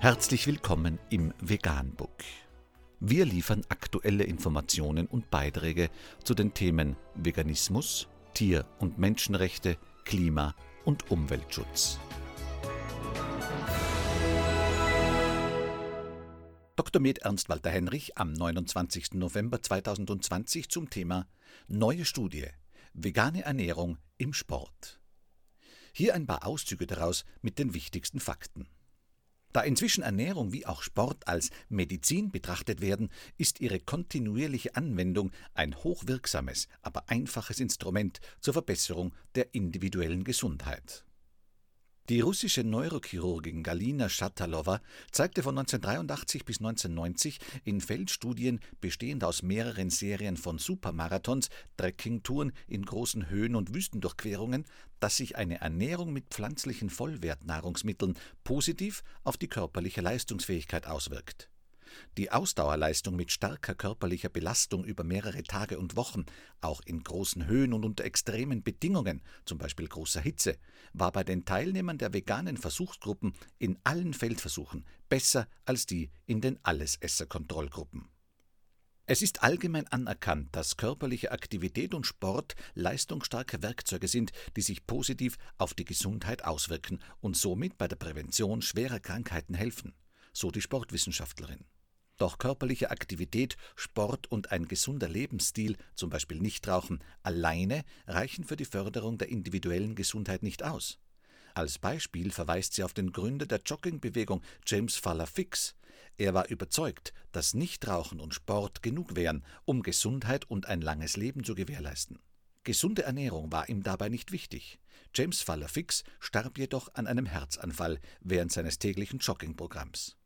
Herzlich willkommen im Veganbook. Wir liefern aktuelle Informationen und Beiträge zu den Themen Veganismus, Tier- und Menschenrechte, Klima- und Umweltschutz. Dr. Med Ernst Walter Henrich am 29. November 2020 zum Thema Neue Studie Vegane Ernährung im Sport. Hier ein paar Auszüge daraus mit den wichtigsten Fakten. Da inzwischen Ernährung wie auch Sport als Medizin betrachtet werden, ist ihre kontinuierliche Anwendung ein hochwirksames, aber einfaches Instrument zur Verbesserung der individuellen Gesundheit. Die russische Neurochirurgin Galina Shatalova zeigte von 1983 bis 1990 in Feldstudien, bestehend aus mehreren Serien von Supermarathons, Trekkingtouren in großen Höhen und Wüstendurchquerungen, dass sich eine Ernährung mit pflanzlichen Vollwertnahrungsmitteln positiv auf die körperliche Leistungsfähigkeit auswirkt. Die Ausdauerleistung mit starker körperlicher Belastung über mehrere Tage und Wochen, auch in großen Höhen und unter extremen Bedingungen, zum Beispiel großer Hitze, war bei den Teilnehmern der veganen Versuchsgruppen in allen Feldversuchen besser als die in den Allesesser-Kontrollgruppen. Es ist allgemein anerkannt, dass körperliche Aktivität und Sport leistungsstarke Werkzeuge sind, die sich positiv auf die Gesundheit auswirken und somit bei der Prävention schwerer Krankheiten helfen, so die Sportwissenschaftlerin. Doch körperliche Aktivität, Sport und ein gesunder Lebensstil, zum Beispiel Nichtrauchen, alleine reichen für die Förderung der individuellen Gesundheit nicht aus. Als Beispiel verweist sie auf den Gründer der Joggingbewegung, James Fowler Fix. Er war überzeugt, dass Nichtrauchen und Sport genug wären, um Gesundheit und ein langes Leben zu gewährleisten. Gesunde Ernährung war ihm dabei nicht wichtig. James Fowler Fix starb jedoch an einem Herzanfall während seines täglichen Joggingprogramms.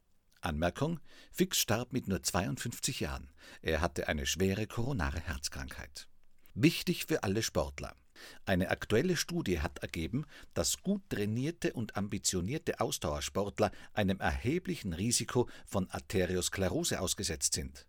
Anmerkung: Fix starb mit nur 52 Jahren. Er hatte eine schwere koronare Herzkrankheit. Wichtig für alle Sportler. Eine aktuelle Studie hat ergeben, dass gut trainierte und ambitionierte Ausdauersportler einem erheblichen Risiko von Arteriosklerose ausgesetzt sind.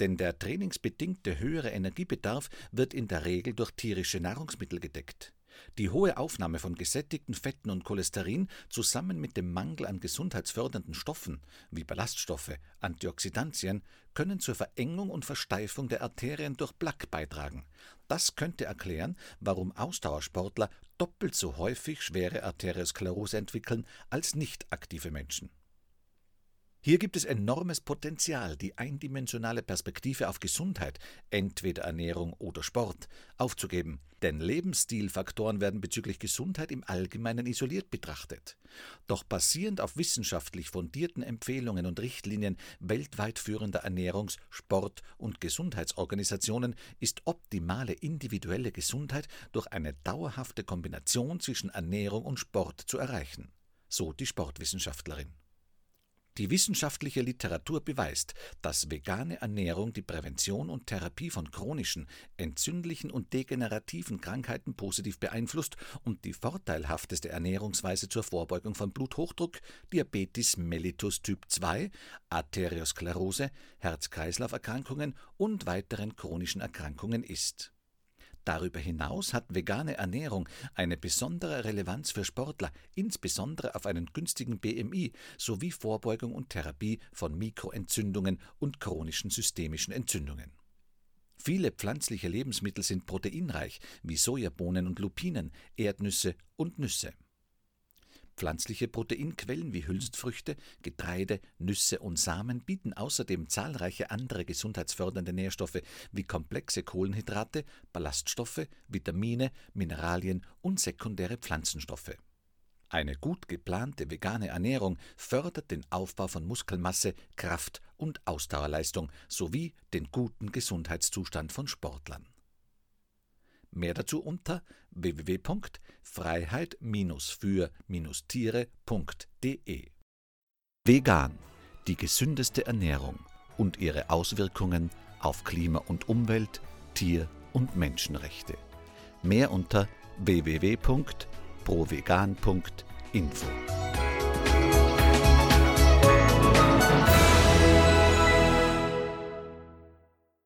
Denn der trainingsbedingte höhere Energiebedarf wird in der Regel durch tierische Nahrungsmittel gedeckt. Die hohe Aufnahme von gesättigten Fetten und Cholesterin zusammen mit dem Mangel an gesundheitsfördernden Stoffen wie Ballaststoffe, Antioxidantien können zur Verengung und Versteifung der Arterien durch Plaque beitragen. Das könnte erklären, warum Ausdauersportler doppelt so häufig schwere Arteriosklerose entwickeln als nicht aktive Menschen. Hier gibt es enormes Potenzial, die eindimensionale Perspektive auf Gesundheit, entweder Ernährung oder Sport, aufzugeben, denn Lebensstilfaktoren werden bezüglich Gesundheit im Allgemeinen isoliert betrachtet. Doch basierend auf wissenschaftlich fundierten Empfehlungen und Richtlinien weltweit führender Ernährungs-, Sport- und Gesundheitsorganisationen ist optimale individuelle Gesundheit durch eine dauerhafte Kombination zwischen Ernährung und Sport zu erreichen, so die Sportwissenschaftlerin. Die wissenschaftliche Literatur beweist, dass vegane Ernährung die Prävention und Therapie von chronischen, entzündlichen und degenerativen Krankheiten positiv beeinflusst und die vorteilhafteste Ernährungsweise zur Vorbeugung von Bluthochdruck, Diabetes mellitus Typ 2, Arteriosklerose, Herz-Kreislauf-Erkrankungen und weiteren chronischen Erkrankungen ist Darüber hinaus hat vegane Ernährung eine besondere Relevanz für Sportler, insbesondere auf einen günstigen BMI sowie Vorbeugung und Therapie von Mikroentzündungen und chronischen systemischen Entzündungen. Viele pflanzliche Lebensmittel sind proteinreich, wie Sojabohnen und Lupinen, Erdnüsse und Nüsse. Pflanzliche Proteinquellen wie Hülsenfrüchte, Getreide, Nüsse und Samen bieten außerdem zahlreiche andere gesundheitsfördernde Nährstoffe wie komplexe Kohlenhydrate, Ballaststoffe, Vitamine, Mineralien und sekundäre Pflanzenstoffe. Eine gut geplante vegane Ernährung fördert den Aufbau von Muskelmasse, Kraft und Ausdauerleistung sowie den guten Gesundheitszustand von Sportlern. Mehr dazu unter www.freiheit-für-tiere.de. Vegan, die gesündeste Ernährung und ihre Auswirkungen auf Klima und Umwelt, Tier- und Menschenrechte. Mehr unter www.provegan.info.